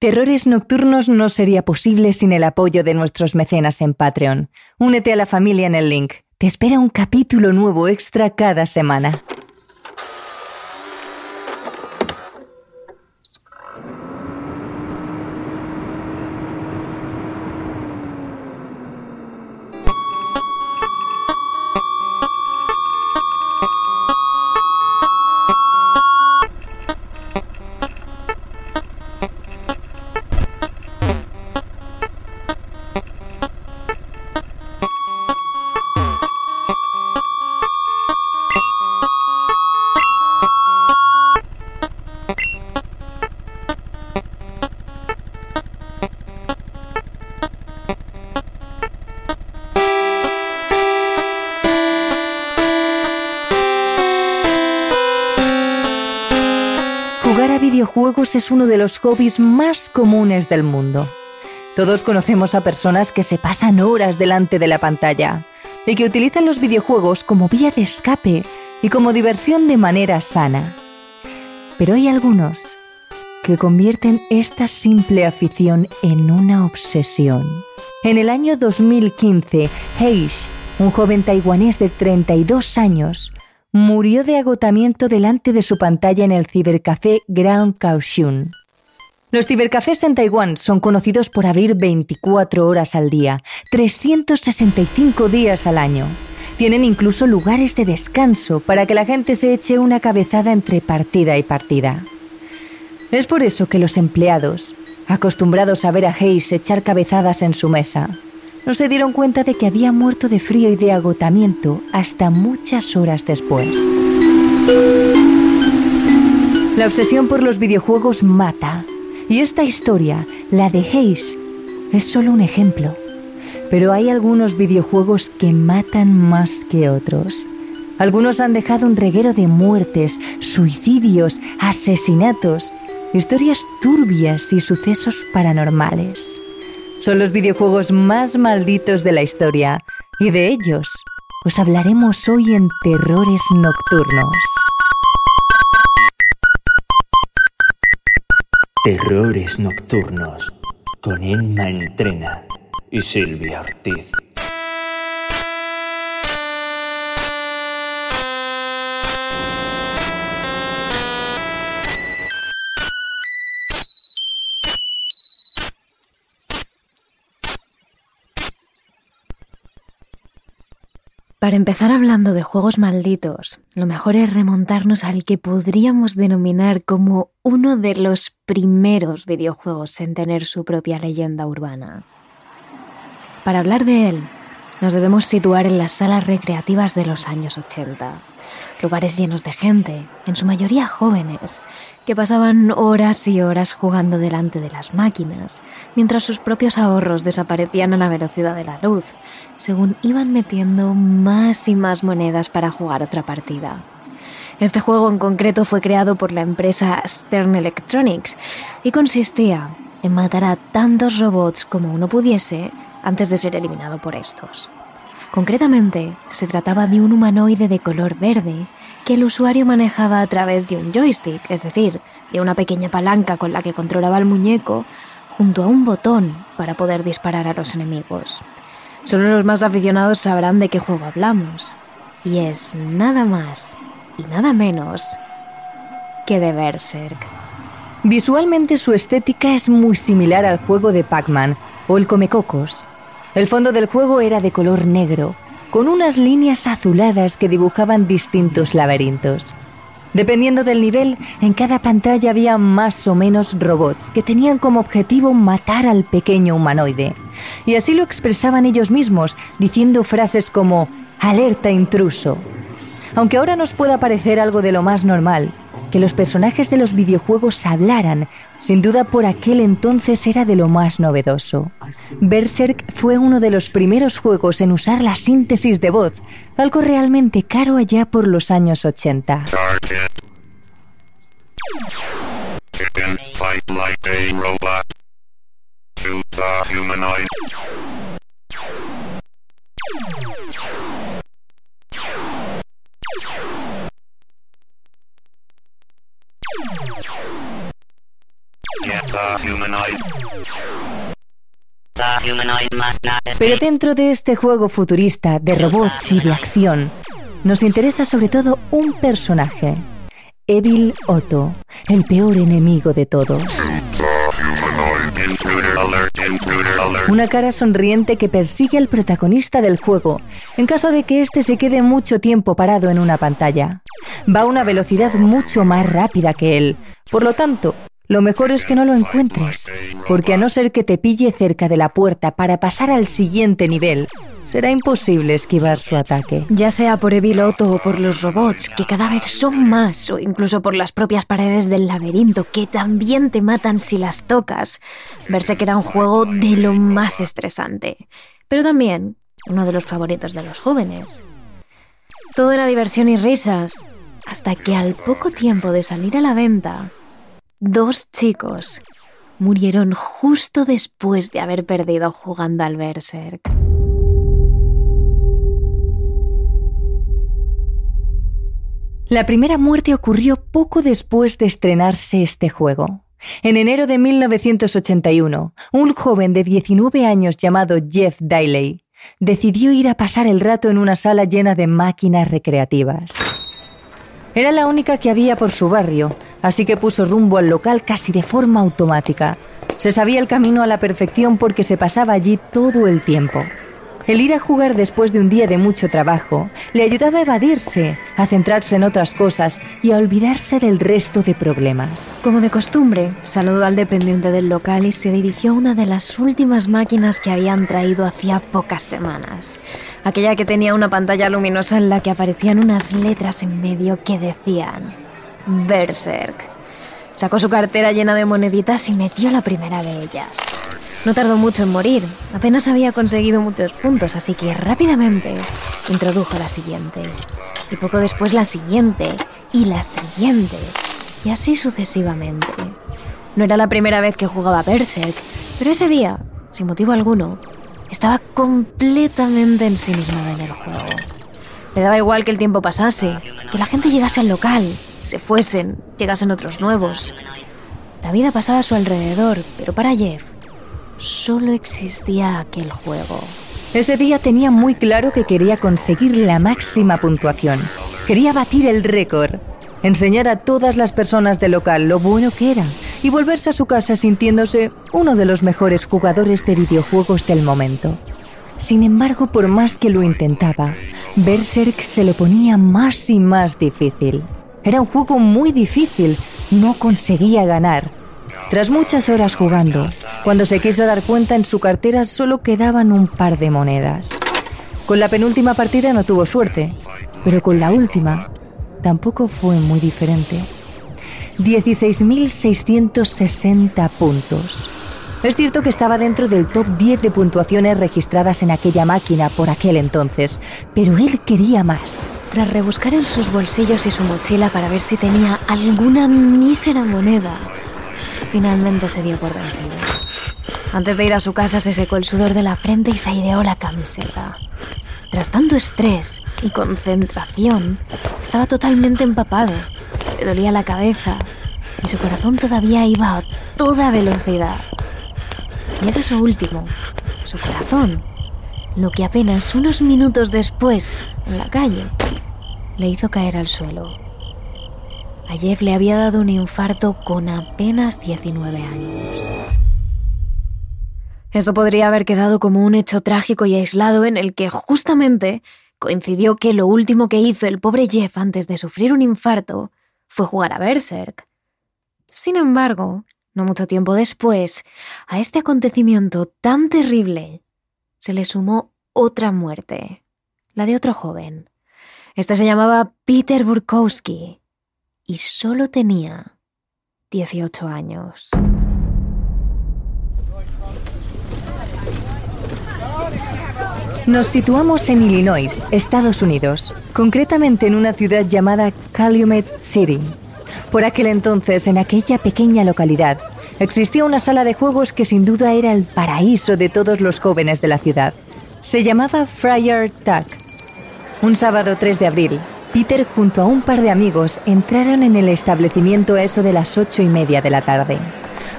Terrores Nocturnos no sería posible sin el apoyo de nuestros mecenas en Patreon. Únete a la familia en el link. Te espera un capítulo nuevo extra cada semana. Es uno de los hobbies más comunes del mundo. Todos conocemos a personas que se pasan horas delante de la pantalla y que utilizan los videojuegos como vía de escape y como diversión de manera sana. Pero hay algunos que convierten esta simple afición en una obsesión. En el año 2015, Heish, un joven taiwanés de 32 años, murió de agotamiento delante de su pantalla en el cibercafé Grand Kaohsiung. Los cibercafés en Taiwán son conocidos por abrir 24 horas al día, 365 días al año. Tienen incluso lugares de descanso para que la gente se eche una cabezada entre partida y partida. Es por eso que los empleados, acostumbrados a ver a Hayes echar cabezadas en su mesa, no se dieron cuenta de que había muerto de frío y de agotamiento hasta muchas horas después. La obsesión por los videojuegos mata, y esta historia, la de Hayes, es solo un ejemplo. Pero hay algunos videojuegos que matan más que otros. Algunos han dejado un reguero de muertes, suicidios, asesinatos, historias turbias y sucesos paranormales son los videojuegos más malditos de la historia y de ellos os hablaremos hoy en Terrores Nocturnos. Terrores Nocturnos con Emma Entrena y Silvia Ortiz. Para empezar hablando de juegos malditos, lo mejor es remontarnos al que podríamos denominar como uno de los primeros videojuegos en tener su propia leyenda urbana. Para hablar de él, nos debemos situar en las salas recreativas de los años 80, lugares llenos de gente, en su mayoría jóvenes, que pasaban horas y horas jugando delante de las máquinas, mientras sus propios ahorros desaparecían a la velocidad de la luz, según iban metiendo más y más monedas para jugar otra partida. Este juego en concreto fue creado por la empresa Stern Electronics y consistía en matar a tantos robots como uno pudiese antes de ser eliminado por estos. Concretamente, se trataba de un humanoide de color verde que el usuario manejaba a través de un joystick, es decir, de una pequeña palanca con la que controlaba el muñeco, junto a un botón para poder disparar a los enemigos. Solo los más aficionados sabrán de qué juego hablamos. Y es nada más y nada menos que de Berserk. Visualmente su estética es muy similar al juego de Pac-Man o el Comecocos. El fondo del juego era de color negro, con unas líneas azuladas que dibujaban distintos laberintos. Dependiendo del nivel, en cada pantalla había más o menos robots que tenían como objetivo matar al pequeño humanoide. Y así lo expresaban ellos mismos, diciendo frases como alerta intruso. Aunque ahora nos pueda parecer algo de lo más normal, que los personajes de los videojuegos hablaran, sin duda por aquel entonces era de lo más novedoso. Berserk fue uno de los primeros juegos en usar la síntesis de voz, algo realmente caro allá por los años 80. Pero dentro de este juego futurista de robots y de acción, nos interesa sobre todo un personaje, Evil Otto, el peor enemigo de todos. Una cara sonriente que persigue al protagonista del juego en caso de que éste se quede mucho tiempo parado en una pantalla. Va a una velocidad mucho más rápida que él. Por lo tanto, lo mejor es que no lo encuentres, porque a no ser que te pille cerca de la puerta para pasar al siguiente nivel, será imposible esquivar su ataque. Ya sea por Eviloto o por los robots, que cada vez son más, o incluso por las propias paredes del laberinto, que también te matan si las tocas, verse que era un juego de lo más estresante. Pero también uno de los favoritos de los jóvenes. Todo era diversión y risas, hasta que al poco tiempo de salir a la venta, dos chicos murieron justo después de haber perdido jugando al Berserk. La primera muerte ocurrió poco después de estrenarse este juego. En enero de 1981, un joven de 19 años llamado Jeff Daly decidió ir a pasar el rato en una sala llena de máquinas recreativas. Era la única que había por su barrio, así que puso rumbo al local casi de forma automática. Se sabía el camino a la perfección porque se pasaba allí todo el tiempo. El ir a jugar después de un día de mucho trabajo le ayudaba a evadirse, a centrarse en otras cosas y a olvidarse del resto de problemas. Como de costumbre, saludó al dependiente del local y se dirigió a una de las últimas máquinas que habían traído hacía pocas semanas. Aquella que tenía una pantalla luminosa en la que aparecían unas letras en medio que decían Berserk. Sacó su cartera llena de moneditas y metió la primera de ellas. No tardó mucho en morir, apenas había conseguido muchos puntos, así que rápidamente introdujo la siguiente. Y poco después la siguiente, y la siguiente, y así sucesivamente. No era la primera vez que jugaba Berserk, pero ese día, sin motivo alguno, estaba completamente ensimismado en el juego. Le daba igual que el tiempo pasase, que la gente llegase al local, se fuesen, llegasen otros nuevos. La vida pasaba a su alrededor, pero para Jeff solo existía aquel juego. Ese día tenía muy claro que quería conseguir la máxima puntuación. Quería batir el récord, enseñar a todas las personas del local lo bueno que era y volverse a su casa sintiéndose uno de los mejores jugadores de videojuegos del momento. Sin embargo, por más que lo intentaba, Berserk se le ponía más y más difícil. Era un juego muy difícil, no conseguía ganar tras muchas horas jugando, cuando se quiso dar cuenta en su cartera solo quedaban un par de monedas. Con la penúltima partida no tuvo suerte, pero con la última tampoco fue muy diferente. 16.660 puntos. Es cierto que estaba dentro del top 10 de puntuaciones registradas en aquella máquina por aquel entonces, pero él quería más. Tras rebuscar en sus bolsillos y su mochila para ver si tenía alguna mísera moneda, finalmente se dio por vencido. Antes de ir a su casa se secó el sudor de la frente y se aireó la camiseta. Tras tanto estrés y concentración, estaba totalmente empapado. Le dolía la cabeza y su corazón todavía iba a toda velocidad. Y es eso último, su corazón, lo que apenas unos minutos después, en la calle, le hizo caer al suelo. A Jeff le había dado un infarto con apenas 19 años. Esto podría haber quedado como un hecho trágico y aislado en el que justamente coincidió que lo último que hizo el pobre Jeff antes de sufrir un infarto fue jugar a Berserk. Sin embargo, no mucho tiempo después, a este acontecimiento tan terrible se le sumó otra muerte, la de otro joven. Este se llamaba Peter Burkowski y solo tenía 18 años. Nos situamos en Illinois, Estados Unidos, concretamente en una ciudad llamada Calumet City. Por aquel entonces, en aquella pequeña localidad, existía una sala de juegos que sin duda era el paraíso de todos los jóvenes de la ciudad. Se llamaba Friar Tuck. Un sábado 3 de abril, Peter junto a un par de amigos entraron en el establecimiento a eso de las ocho y media de la tarde.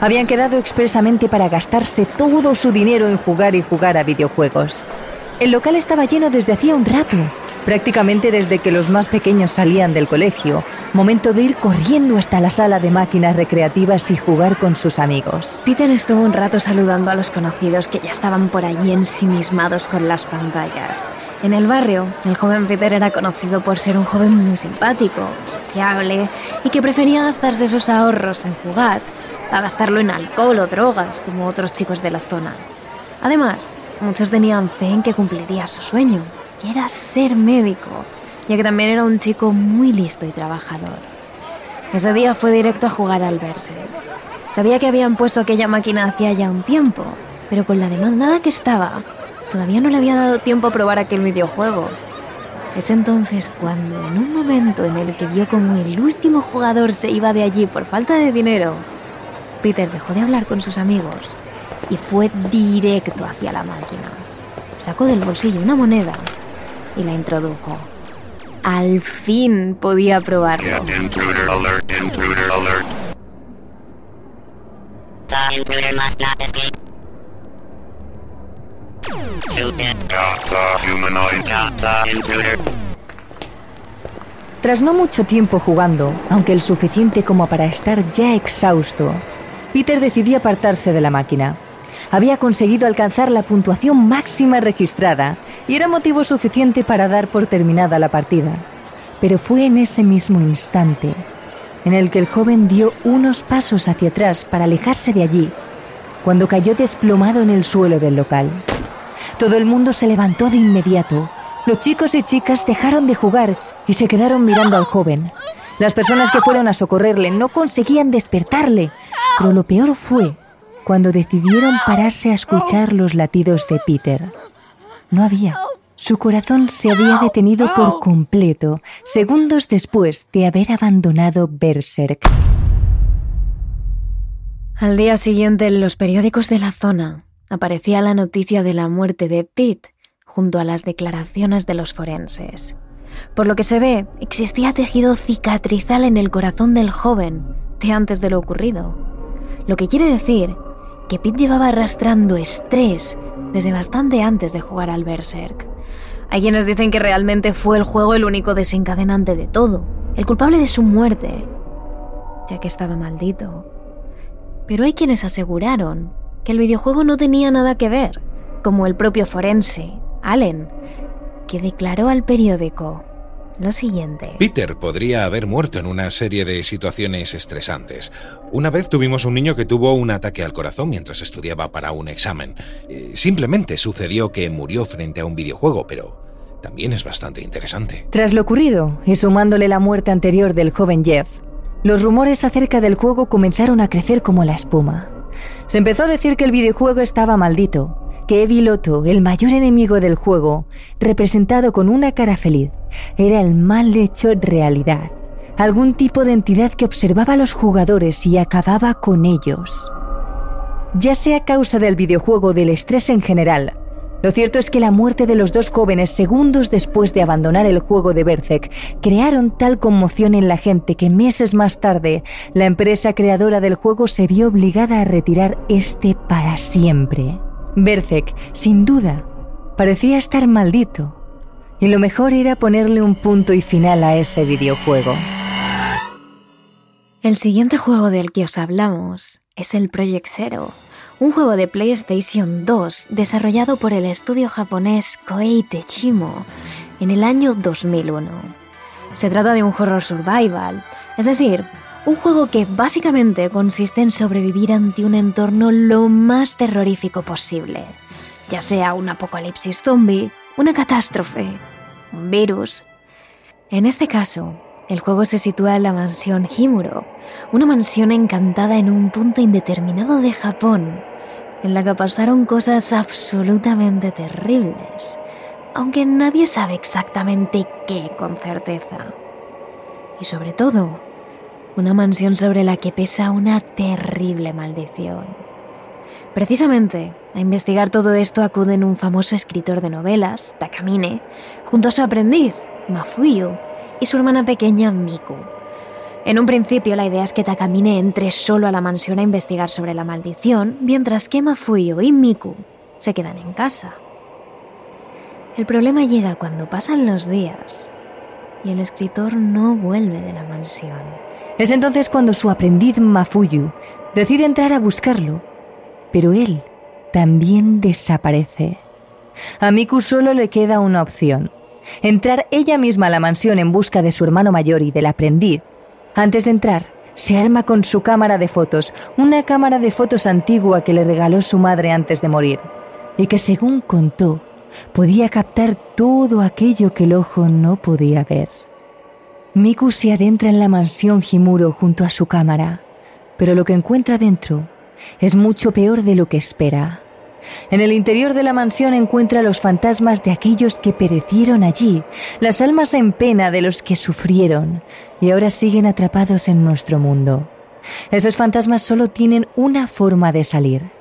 Habían quedado expresamente para gastarse todo su dinero en jugar y jugar a videojuegos. El local estaba lleno desde hacía un rato, prácticamente desde que los más pequeños salían del colegio, momento de ir corriendo hasta la sala de máquinas recreativas y jugar con sus amigos. Peter estuvo un rato saludando a los conocidos que ya estaban por allí ensimismados con las pantallas. En el barrio, el joven Peter era conocido por ser un joven muy simpático, sociable y que prefería gastarse sus ahorros en jugar a gastarlo en alcohol o drogas como otros chicos de la zona. Además, muchos tenían fe en que cumpliría su sueño, que era ser médico, ya que también era un chico muy listo y trabajador. Ese día fue directo a jugar al verse. Sabía que habían puesto aquella máquina hacía ya un tiempo, pero con la demandada que estaba, todavía no le había dado tiempo a probar aquel videojuego. Es entonces cuando, en un momento en el que vio como el último jugador se iba de allí por falta de dinero, Peter dejó de hablar con sus amigos y fue directo hacia la máquina. Sacó del bolsillo una moneda y la introdujo. Al fin podía probarlo. Tras no mucho tiempo jugando, aunque el suficiente como para estar ya exhausto, Peter decidió apartarse de la máquina. Había conseguido alcanzar la puntuación máxima registrada y era motivo suficiente para dar por terminada la partida. Pero fue en ese mismo instante en el que el joven dio unos pasos hacia atrás para alejarse de allí, cuando cayó desplomado en el suelo del local. Todo el mundo se levantó de inmediato. Los chicos y chicas dejaron de jugar y se quedaron mirando al joven. Las personas que fueron a socorrerle no conseguían despertarle, pero lo peor fue cuando decidieron pararse a escuchar los latidos de Peter. No había. Su corazón se había detenido por completo, segundos después de haber abandonado Berserk. Al día siguiente, en los periódicos de la zona, aparecía la noticia de la muerte de Pete junto a las declaraciones de los forenses. Por lo que se ve, existía tejido cicatrizal en el corazón del joven de antes de lo ocurrido. Lo que quiere decir que Pete llevaba arrastrando estrés desde bastante antes de jugar al Berserk. Hay quienes dicen que realmente fue el juego el único desencadenante de todo, el culpable de su muerte, ya que estaba maldito. Pero hay quienes aseguraron que el videojuego no tenía nada que ver, como el propio forense, Allen, que declaró al periódico lo siguiente. Peter podría haber muerto en una serie de situaciones estresantes. Una vez tuvimos un niño que tuvo un ataque al corazón mientras estudiaba para un examen. Eh, simplemente sucedió que murió frente a un videojuego, pero también es bastante interesante. Tras lo ocurrido, y sumándole la muerte anterior del joven Jeff, los rumores acerca del juego comenzaron a crecer como la espuma. Se empezó a decir que el videojuego estaba maldito, que Evi Loto, el mayor enemigo del juego, representado con una cara feliz, era el mal hecho realidad, algún tipo de entidad que observaba a los jugadores y acababa con ellos. Ya sea a causa del videojuego o del estrés en general, lo cierto es que la muerte de los dos jóvenes segundos después de abandonar el juego de Berserk crearon tal conmoción en la gente que meses más tarde la empresa creadora del juego se vio obligada a retirar este para siempre. Bercek, sin duda, parecía estar maldito, y lo mejor era ponerle un punto y final a ese videojuego. El siguiente juego del que os hablamos es el Project Zero, un juego de PlayStation 2 desarrollado por el estudio japonés Koei Techimo en el año 2001. Se trata de un horror survival, es decir, un juego que básicamente consiste en sobrevivir ante un entorno lo más terrorífico posible, ya sea un apocalipsis zombie, una catástrofe, un virus. En este caso, el juego se sitúa en la mansión Himuro, una mansión encantada en un punto indeterminado de Japón, en la que pasaron cosas absolutamente terribles, aunque nadie sabe exactamente qué con certeza. Y sobre todo, una mansión sobre la que pesa una terrible maldición. Precisamente, a investigar todo esto acuden un famoso escritor de novelas, Takamine, junto a su aprendiz, Mafuyu, y su hermana pequeña, Miku. En un principio la idea es que Takamine entre solo a la mansión a investigar sobre la maldición, mientras que Mafuyo y Miku se quedan en casa. El problema llega cuando pasan los días y el escritor no vuelve de la mansión. Es entonces cuando su aprendiz Mafuyu decide entrar a buscarlo, pero él también desaparece. A Miku solo le queda una opción, entrar ella misma a la mansión en busca de su hermano mayor y del aprendiz, antes de entrar, se arma con su cámara de fotos, una cámara de fotos antigua que le regaló su madre antes de morir, y que según contó, podía captar todo aquello que el ojo no podía ver. Miku se adentra en la mansión Himuro junto a su cámara, pero lo que encuentra dentro es mucho peor de lo que espera. En el interior de la mansión encuentra los fantasmas de aquellos que perecieron allí, las almas en pena de los que sufrieron y ahora siguen atrapados en nuestro mundo. Esos fantasmas solo tienen una forma de salir,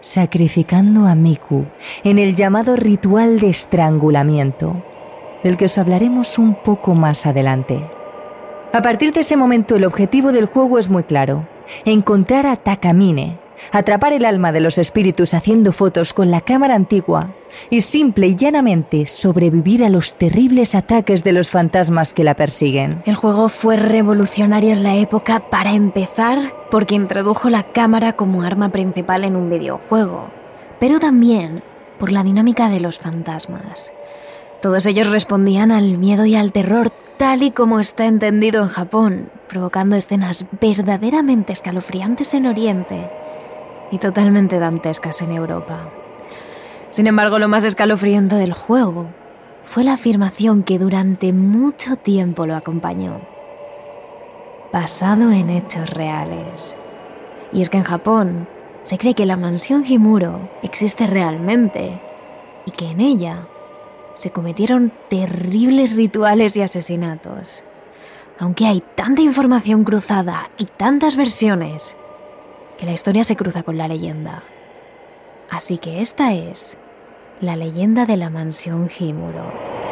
sacrificando a Miku en el llamado ritual de estrangulamiento, del que os hablaremos un poco más adelante. A partir de ese momento el objetivo del juego es muy claro, encontrar a Takamine, atrapar el alma de los espíritus haciendo fotos con la cámara antigua y simple y llanamente sobrevivir a los terribles ataques de los fantasmas que la persiguen. El juego fue revolucionario en la época para empezar porque introdujo la cámara como arma principal en un videojuego, pero también por la dinámica de los fantasmas. Todos ellos respondían al miedo y al terror tal y como está entendido en Japón, provocando escenas verdaderamente escalofriantes en Oriente y totalmente dantescas en Europa. Sin embargo, lo más escalofriante del juego fue la afirmación que durante mucho tiempo lo acompañó. Basado en hechos reales. Y es que en Japón se cree que la mansión Himuro existe realmente y que en ella se cometieron terribles rituales y asesinatos. Aunque hay tanta información cruzada y tantas versiones, que la historia se cruza con la leyenda. Así que esta es la leyenda de la mansión Himuro.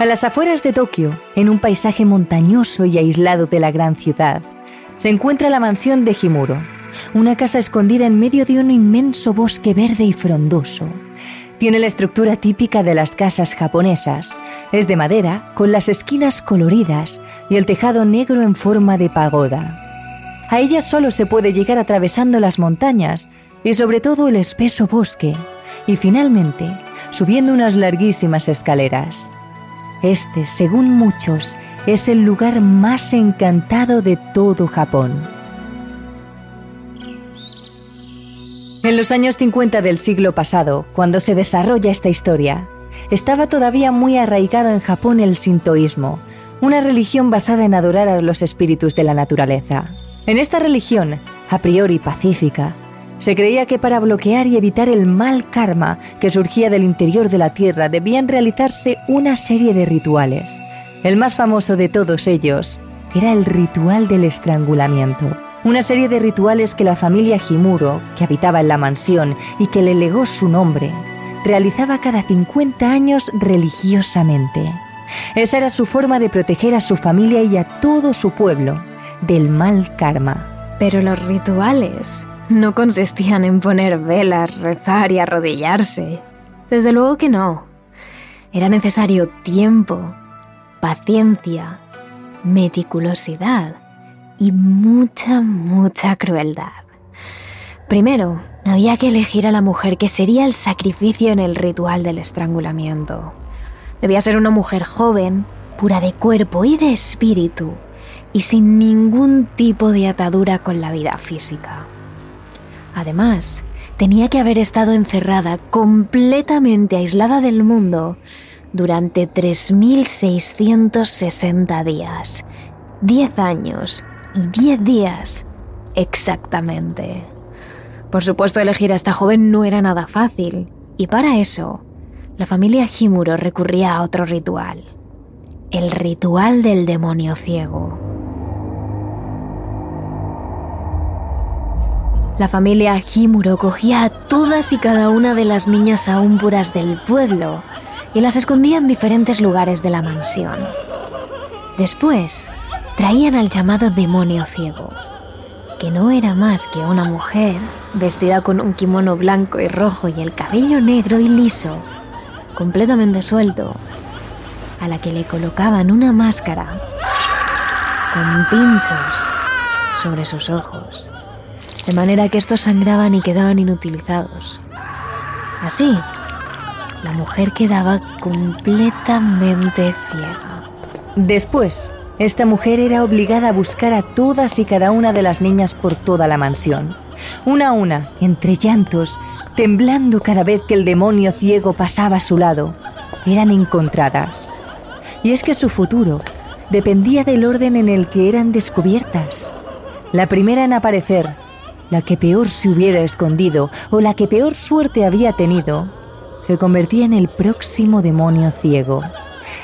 A las afueras de Tokio, en un paisaje montañoso y aislado de la gran ciudad, se encuentra la mansión de Himuro, una casa escondida en medio de un inmenso bosque verde y frondoso. Tiene la estructura típica de las casas japonesas. Es de madera, con las esquinas coloridas y el tejado negro en forma de pagoda. A ella solo se puede llegar atravesando las montañas y sobre todo el espeso bosque, y finalmente subiendo unas larguísimas escaleras. Este, según muchos, es el lugar más encantado de todo Japón. En los años 50 del siglo pasado, cuando se desarrolla esta historia, estaba todavía muy arraigado en Japón el sintoísmo, una religión basada en adorar a los espíritus de la naturaleza. En esta religión, a priori pacífica, se creía que para bloquear y evitar el mal karma que surgía del interior de la Tierra debían realizarse una serie de rituales. El más famoso de todos ellos era el ritual del estrangulamiento. Una serie de rituales que la familia Himuro, que habitaba en la mansión y que le legó su nombre, realizaba cada 50 años religiosamente. Esa era su forma de proteger a su familia y a todo su pueblo del mal karma. Pero los rituales no consistían en poner velas, rezar y arrodillarse. Desde luego que no. Era necesario tiempo, paciencia, meticulosidad y mucha, mucha crueldad. Primero, había que elegir a la mujer que sería el sacrificio en el ritual del estrangulamiento. Debía ser una mujer joven, pura de cuerpo y de espíritu, y sin ningún tipo de atadura con la vida física. Además, tenía que haber estado encerrada completamente aislada del mundo durante 3.660 días, 10 años y 10 días exactamente. Por supuesto, elegir a esta joven no era nada fácil, y para eso, la familia Himuro recurría a otro ritual, el ritual del demonio ciego. La familia Himuro cogía a todas y cada una de las niñas aún puras del pueblo y las escondía en diferentes lugares de la mansión. Después, traían al llamado demonio ciego, que no era más que una mujer vestida con un kimono blanco y rojo y el cabello negro y liso, completamente suelto, a la que le colocaban una máscara con pinchos sobre sus ojos, de manera que estos sangraban y quedaban inutilizados. Así, la mujer quedaba completamente ciega. Después, esta mujer era obligada a buscar a todas y cada una de las niñas por toda la mansión. Una a una, entre llantos, temblando cada vez que el demonio ciego pasaba a su lado, eran encontradas y es que su futuro dependía del orden en el que eran descubiertas. La primera en aparecer, la que peor se hubiera escondido o la que peor suerte había tenido, se convertía en el próximo demonio ciego.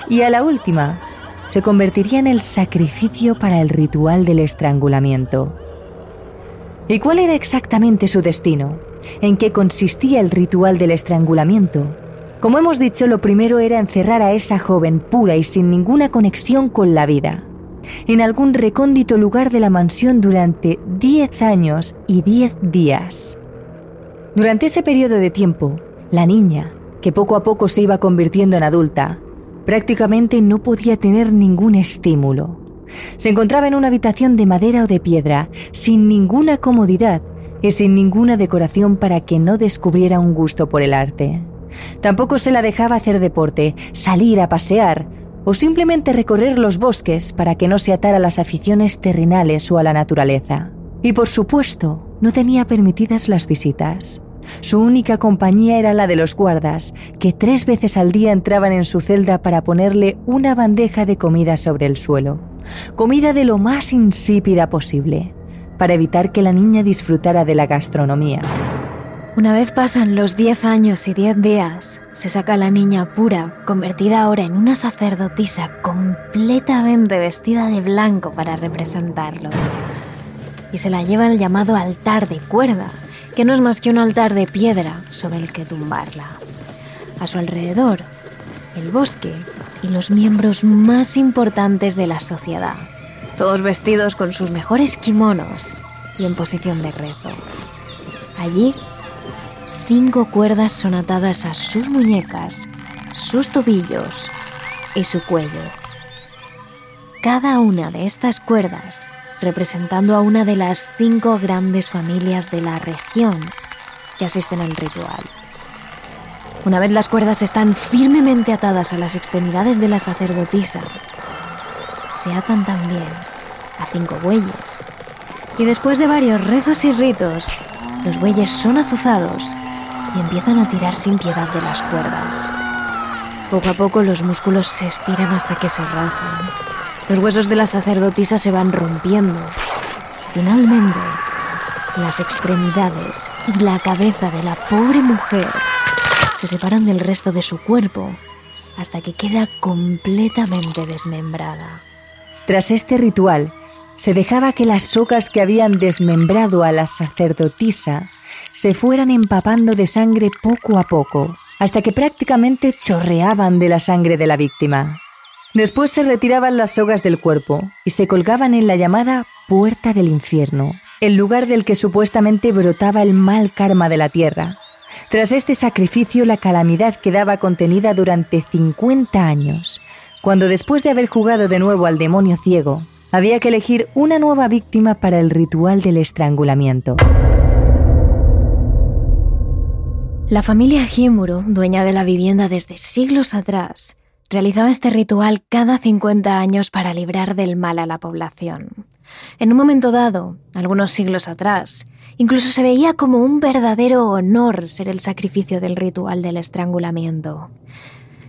Y a la última, se convertiría en el sacrificio para el ritual del estrangulamiento. ¿Y cuál era exactamente su destino? ¿En qué consistía el ritual del estrangulamiento? Como hemos dicho, lo primero era encerrar a esa joven pura y sin ninguna conexión con la vida, en algún recóndito lugar de la mansión durante 10 años y 10 días. Durante ese periodo de tiempo, la niña, que poco a poco se iba convirtiendo en adulta, prácticamente no podía tener ningún estímulo. Se encontraba en una habitación de madera o de piedra, sin ninguna comodidad y sin ninguna decoración para que no descubriera un gusto por el arte. Tampoco se la dejaba hacer deporte, salir a pasear o simplemente recorrer los bosques para que no se atara a las aficiones terrenales o a la naturaleza. Y por supuesto, no tenía permitidas las visitas. Su única compañía era la de los guardas, que tres veces al día entraban en su celda para ponerle una bandeja de comida sobre el suelo. Comida de lo más insípida posible, para evitar que la niña disfrutara de la gastronomía. Una vez pasan los 10 años y 10 días, se saca la niña pura, convertida ahora en una sacerdotisa completamente vestida de blanco para representarlo. Y se la lleva al llamado altar de cuerda, que no es más que un altar de piedra sobre el que tumbarla. A su alrededor, el bosque y los miembros más importantes de la sociedad, todos vestidos con sus mejores kimonos y en posición de rezo. Allí cinco cuerdas son atadas a sus muñecas, sus tobillos y su cuello. Cada una de estas cuerdas representando a una de las cinco grandes familias de la región que asisten al ritual. Una vez las cuerdas están firmemente atadas a las extremidades de la sacerdotisa, se atan también a cinco bueyes. Y después de varios rezos y ritos, los bueyes son azuzados y empiezan a tirar sin piedad de las cuerdas. Poco a poco los músculos se estiran hasta que se rajan. Los huesos de la sacerdotisa se van rompiendo. Finalmente, las extremidades y la cabeza de la pobre mujer se separan del resto de su cuerpo hasta que queda completamente desmembrada. Tras este ritual, se dejaba que las socas que habían desmembrado a la sacerdotisa se fueran empapando de sangre poco a poco, hasta que prácticamente chorreaban de la sangre de la víctima. Después se retiraban las sogas del cuerpo y se colgaban en la llamada puerta del infierno, el lugar del que supuestamente brotaba el mal karma de la tierra. Tras este sacrificio la calamidad quedaba contenida durante 50 años, cuando después de haber jugado de nuevo al demonio ciego, había que elegir una nueva víctima para el ritual del estrangulamiento. La familia Himuro, dueña de la vivienda desde siglos atrás, realizaba este ritual cada 50 años para librar del mal a la población. En un momento dado, algunos siglos atrás, incluso se veía como un verdadero honor ser el sacrificio del ritual del estrangulamiento.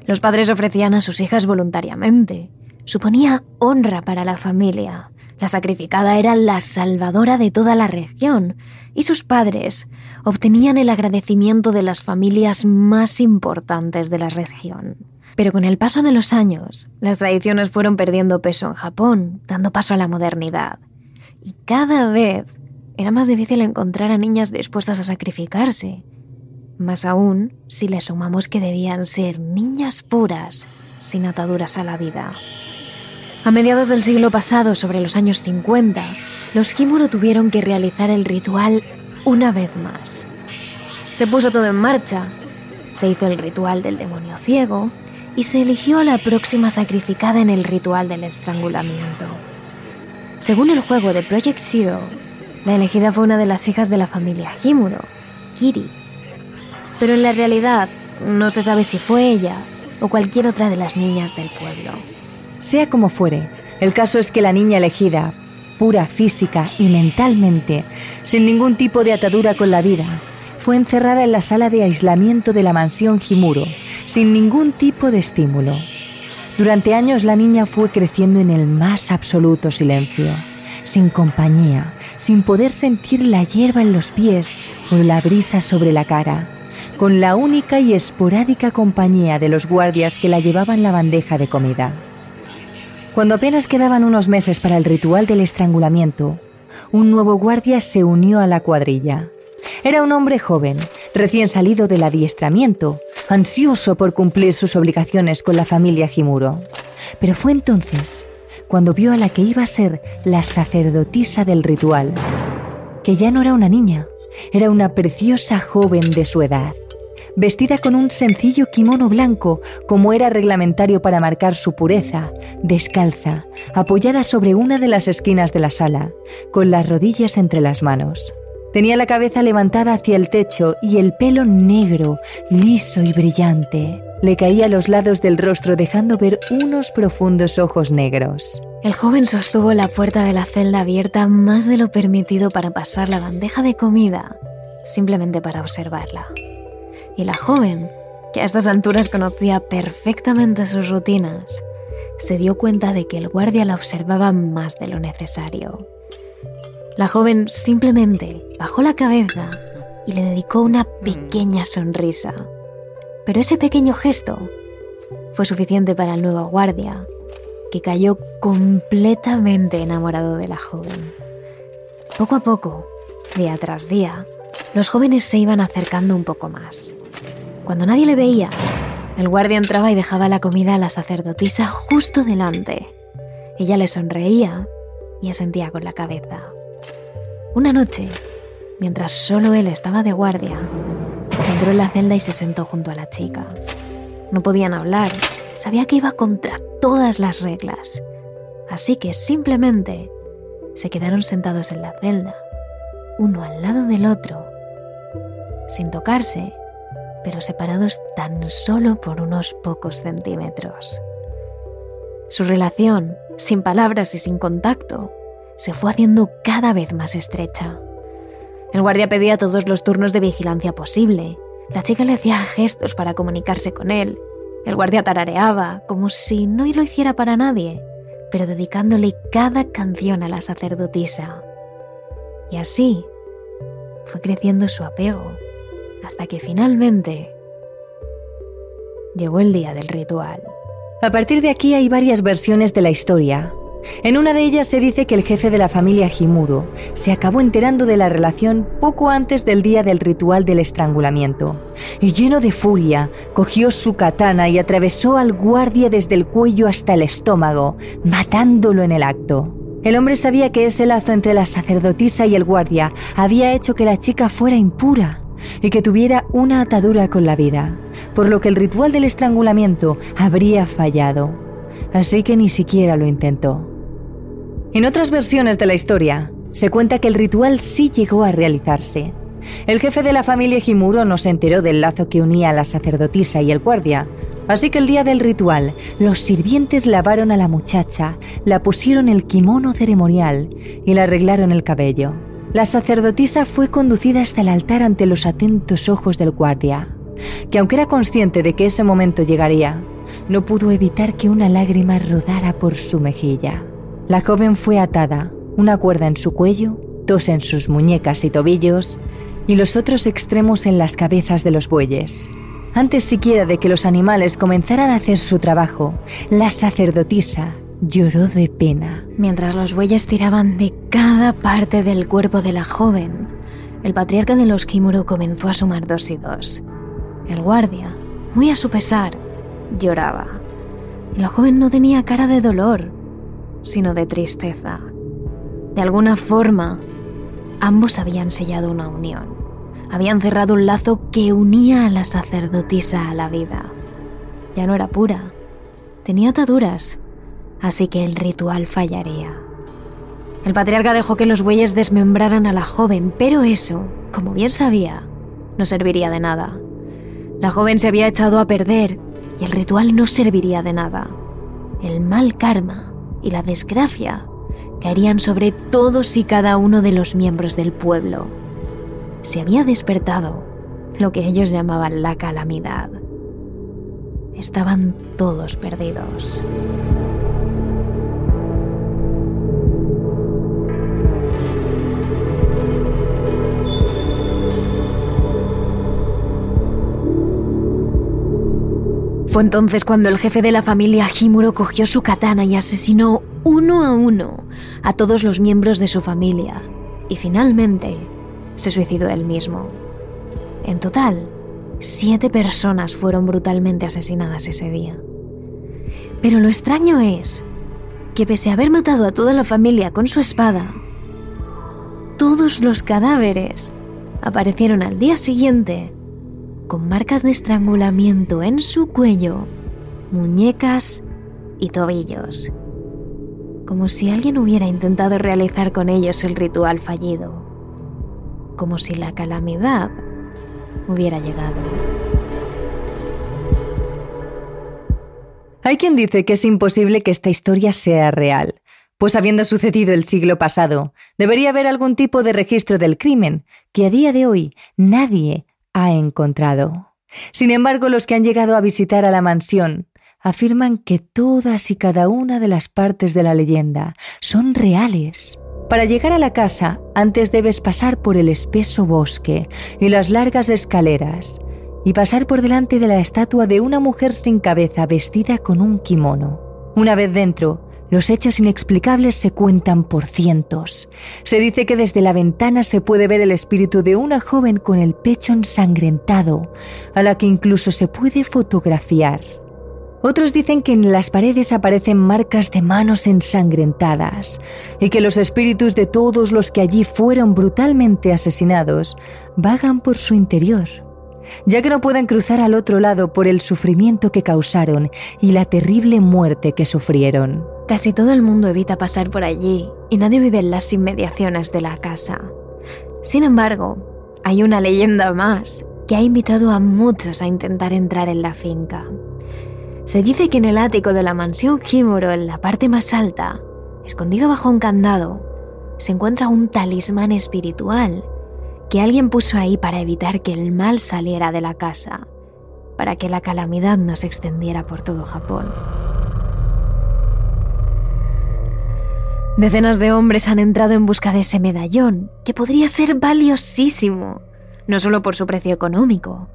Los padres ofrecían a sus hijas voluntariamente. Suponía honra para la familia. La sacrificada era la salvadora de toda la región y sus padres obtenían el agradecimiento de las familias más importantes de la región. Pero con el paso de los años, las tradiciones fueron perdiendo peso en Japón, dando paso a la modernidad. Y cada vez era más difícil encontrar a niñas dispuestas a sacrificarse. Más aún si le sumamos que debían ser niñas puras, sin ataduras a la vida. A mediados del siglo pasado, sobre los años 50, los Himuro tuvieron que realizar el ritual una vez más. Se puso todo en marcha, se hizo el ritual del demonio ciego y se eligió a la próxima sacrificada en el ritual del estrangulamiento. Según el juego de Project Zero, la elegida fue una de las hijas de la familia Himuro, Kiri. Pero en la realidad no se sabe si fue ella o cualquier otra de las niñas del pueblo. Sea como fuere, el caso es que la niña elegida, pura física y mentalmente, sin ningún tipo de atadura con la vida, fue encerrada en la sala de aislamiento de la mansión Himuro, sin ningún tipo de estímulo. Durante años la niña fue creciendo en el más absoluto silencio, sin compañía, sin poder sentir la hierba en los pies o la brisa sobre la cara, con la única y esporádica compañía de los guardias que la llevaban la bandeja de comida. Cuando apenas quedaban unos meses para el ritual del estrangulamiento, un nuevo guardia se unió a la cuadrilla. Era un hombre joven, recién salido del adiestramiento, ansioso por cumplir sus obligaciones con la familia Jimuro. Pero fue entonces cuando vio a la que iba a ser la sacerdotisa del ritual, que ya no era una niña, era una preciosa joven de su edad, vestida con un sencillo kimono blanco, como era reglamentario para marcar su pureza, descalza, apoyada sobre una de las esquinas de la sala, con las rodillas entre las manos. Tenía la cabeza levantada hacia el techo y el pelo negro, liso y brillante le caía a los lados del rostro dejando ver unos profundos ojos negros. El joven sostuvo la puerta de la celda abierta más de lo permitido para pasar la bandeja de comida, simplemente para observarla. Y la joven, que a estas alturas conocía perfectamente sus rutinas, se dio cuenta de que el guardia la observaba más de lo necesario. La joven simplemente bajó la cabeza y le dedicó una pequeña sonrisa pero ese pequeño gesto fue suficiente para el nuevo guardia, que cayó completamente enamorado de la joven. Poco a poco, día tras día, los jóvenes se iban acercando un poco más. Cuando nadie le veía, el guardia entraba y dejaba la comida a la sacerdotisa justo delante. Ella le sonreía y asentía con la cabeza. Una noche, mientras solo él estaba de guardia, Entró en la celda y se sentó junto a la chica. No podían hablar, sabía que iba contra todas las reglas. Así que simplemente se quedaron sentados en la celda, uno al lado del otro, sin tocarse, pero separados tan solo por unos pocos centímetros. Su relación, sin palabras y sin contacto, se fue haciendo cada vez más estrecha. El guardia pedía todos los turnos de vigilancia posible. La chica le hacía gestos para comunicarse con él. El guardia tarareaba, como si no lo hiciera para nadie, pero dedicándole cada canción a la sacerdotisa. Y así fue creciendo su apego, hasta que finalmente llegó el día del ritual. A partir de aquí hay varias versiones de la historia, en una de ellas se dice que el jefe de la familia Jimuro se acabó enterando de la relación poco antes del día del ritual del estrangulamiento, y lleno de furia, cogió su katana y atravesó al guardia desde el cuello hasta el estómago, matándolo en el acto. El hombre sabía que ese lazo entre la sacerdotisa y el guardia había hecho que la chica fuera impura y que tuviera una atadura con la vida, por lo que el ritual del estrangulamiento habría fallado. Así que ni siquiera lo intentó. En otras versiones de la historia, se cuenta que el ritual sí llegó a realizarse. El jefe de la familia Jimuro no se enteró del lazo que unía a la sacerdotisa y el guardia, así que el día del ritual, los sirvientes lavaron a la muchacha, la pusieron el kimono ceremonial y le arreglaron el cabello. La sacerdotisa fue conducida hasta el altar ante los atentos ojos del guardia, que aunque era consciente de que ese momento llegaría, no pudo evitar que una lágrima rodara por su mejilla. La joven fue atada, una cuerda en su cuello, dos en sus muñecas y tobillos y los otros extremos en las cabezas de los bueyes. Antes siquiera de que los animales comenzaran a hacer su trabajo, la sacerdotisa lloró de pena. Mientras los bueyes tiraban de cada parte del cuerpo de la joven, el patriarca de los Kimuro comenzó a sumar dos y dos. El guardia, muy a su pesar, lloraba. Y la joven no tenía cara de dolor, sino de tristeza. De alguna forma, ambos habían sellado una unión. Habían cerrado un lazo que unía a la sacerdotisa a la vida. Ya no era pura, tenía ataduras, así que el ritual fallaría. El patriarca dejó que los bueyes desmembraran a la joven, pero eso, como bien sabía, no serviría de nada. La joven se había echado a perder y el ritual no serviría de nada. El mal karma y la desgracia caerían sobre todos y cada uno de los miembros del pueblo. Se había despertado lo que ellos llamaban la calamidad. Estaban todos perdidos. Fue entonces cuando el jefe de la familia Himuro cogió su katana y asesinó uno a uno a todos los miembros de su familia. Y finalmente se suicidó él mismo. En total, siete personas fueron brutalmente asesinadas ese día. Pero lo extraño es que pese a haber matado a toda la familia con su espada, todos los cadáveres aparecieron al día siguiente con marcas de estrangulamiento en su cuello, muñecas y tobillos, como si alguien hubiera intentado realizar con ellos el ritual fallido, como si la calamidad hubiera llegado. Hay quien dice que es imposible que esta historia sea real, pues habiendo sucedido el siglo pasado, debería haber algún tipo de registro del crimen que a día de hoy nadie ha encontrado. Sin embargo, los que han llegado a visitar a la mansión afirman que todas y cada una de las partes de la leyenda son reales. Para llegar a la casa, antes debes pasar por el espeso bosque y las largas escaleras, y pasar por delante de la estatua de una mujer sin cabeza vestida con un kimono. Una vez dentro, los hechos inexplicables se cuentan por cientos. Se dice que desde la ventana se puede ver el espíritu de una joven con el pecho ensangrentado, a la que incluso se puede fotografiar. Otros dicen que en las paredes aparecen marcas de manos ensangrentadas y que los espíritus de todos los que allí fueron brutalmente asesinados vagan por su interior ya que no pueden cruzar al otro lado por el sufrimiento que causaron y la terrible muerte que sufrieron. Casi todo el mundo evita pasar por allí y nadie vive en las inmediaciones de la casa. Sin embargo, hay una leyenda más que ha invitado a muchos a intentar entrar en la finca. Se dice que en el ático de la mansión Himuro, en la parte más alta, escondido bajo un candado, se encuentra un talismán espiritual que alguien puso ahí para evitar que el mal saliera de la casa, para que la calamidad no se extendiera por todo Japón. Decenas de hombres han entrado en busca de ese medallón, que podría ser valiosísimo, no solo por su precio económico,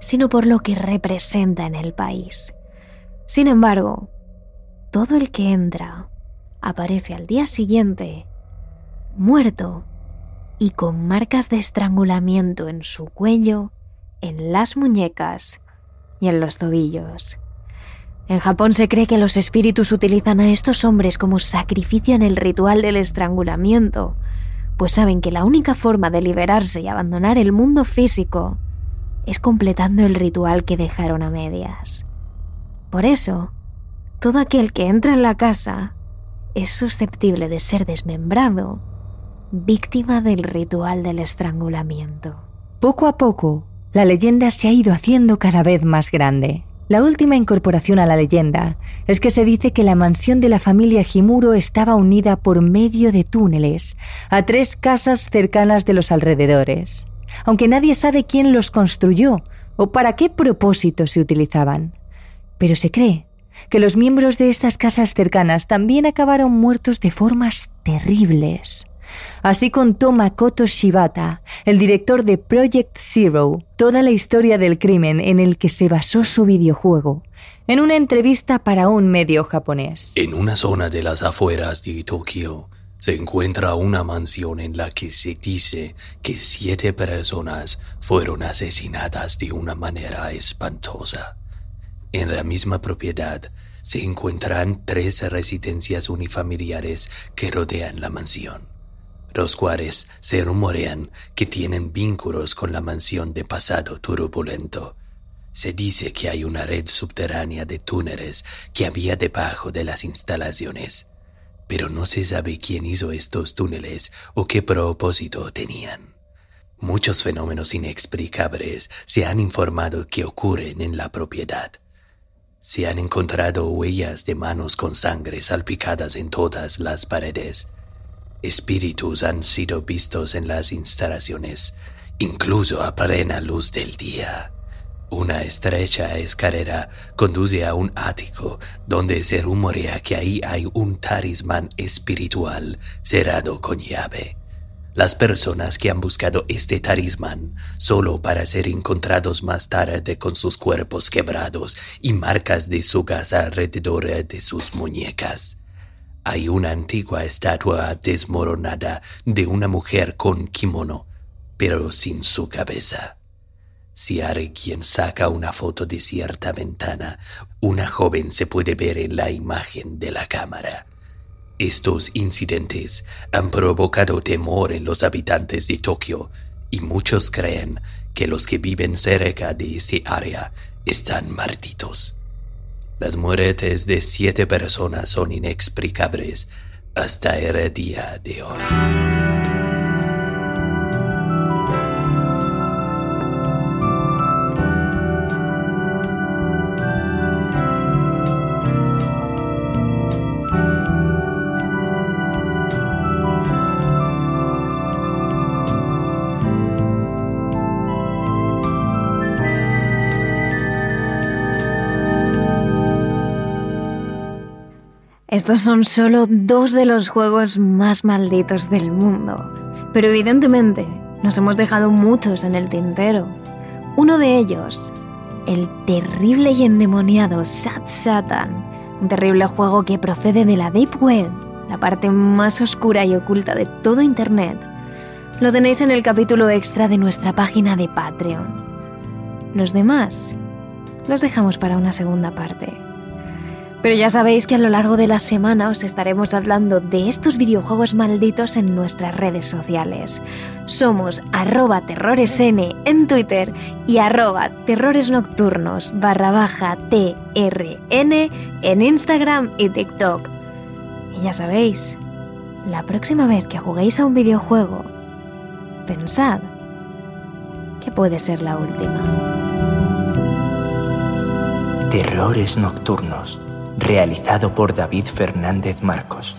sino por lo que representa en el país. Sin embargo, todo el que entra aparece al día siguiente muerto y con marcas de estrangulamiento en su cuello, en las muñecas y en los tobillos. En Japón se cree que los espíritus utilizan a estos hombres como sacrificio en el ritual del estrangulamiento, pues saben que la única forma de liberarse y abandonar el mundo físico es completando el ritual que dejaron a medias. Por eso, todo aquel que entra en la casa es susceptible de ser desmembrado víctima del ritual del estrangulamiento. Poco a poco, la leyenda se ha ido haciendo cada vez más grande. La última incorporación a la leyenda es que se dice que la mansión de la familia Jimuro estaba unida por medio de túneles a tres casas cercanas de los alrededores, aunque nadie sabe quién los construyó o para qué propósito se utilizaban. Pero se cree que los miembros de estas casas cercanas también acabaron muertos de formas terribles Así contó Makoto Shibata, el director de Project Zero, toda la historia del crimen en el que se basó su videojuego, en una entrevista para un medio japonés. En una zona de las afueras de Tokio se encuentra una mansión en la que se dice que siete personas fueron asesinadas de una manera espantosa. En la misma propiedad se encuentran tres residencias unifamiliares que rodean la mansión, los cuales se rumorean que tienen vínculos con la mansión de pasado turbulento. Se dice que hay una red subterránea de túneles que había debajo de las instalaciones pero no se sabe quién hizo estos túneles o qué propósito tenían. Muchos fenómenos inexplicables se han informado que ocurren en la propiedad. Se han encontrado huellas de manos con sangre salpicadas en todas las paredes. Espíritus han sido vistos en las instalaciones, incluso a plena luz del día. Una estrecha escalera conduce a un ático donde se rumorea que ahí hay un talismán espiritual cerrado con llave. Las personas que han buscado este talismán solo para ser encontrados más tarde con sus cuerpos quebrados y marcas de su gas alrededor de sus muñecas. Hay una antigua estatua desmoronada de una mujer con kimono, pero sin su cabeza. Si alguien saca una foto de cierta ventana, una joven se puede ver en la imagen de la cámara. Estos incidentes han provocado temor en los habitantes de Tokio y muchos creen que los que viven cerca de ese área están malditos. Las muertes de siete personas son inexplicables hasta el día de hoy. Estos son solo dos de los juegos más malditos del mundo. Pero evidentemente nos hemos dejado muchos en el tintero. Uno de ellos, el terrible y endemoniado Sat Satan, un terrible juego que procede de la Deep Web, la parte más oscura y oculta de todo Internet. Lo tenéis en el capítulo extra de nuestra página de Patreon. Los demás los dejamos para una segunda parte. Pero ya sabéis que a lo largo de la semana os estaremos hablando de estos videojuegos malditos en nuestras redes sociales. Somos arroba terroresn en Twitter y arroba terroresnocturnos barra TRN en Instagram y TikTok. Y ya sabéis, la próxima vez que juguéis a un videojuego, pensad que puede ser la última. Terrores Nocturnos realizado por David Fernández Marcos.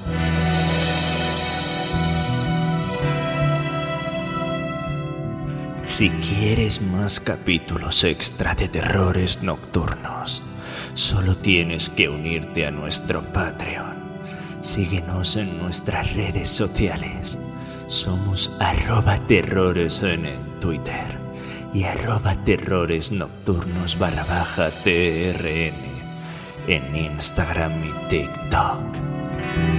Si quieres más capítulos extra de terrores nocturnos, solo tienes que unirte a nuestro Patreon. Síguenos en nuestras redes sociales. Somos arroba terrores en Twitter y arroba terrores nocturnos barra baja TRN en Instagram y TikTok.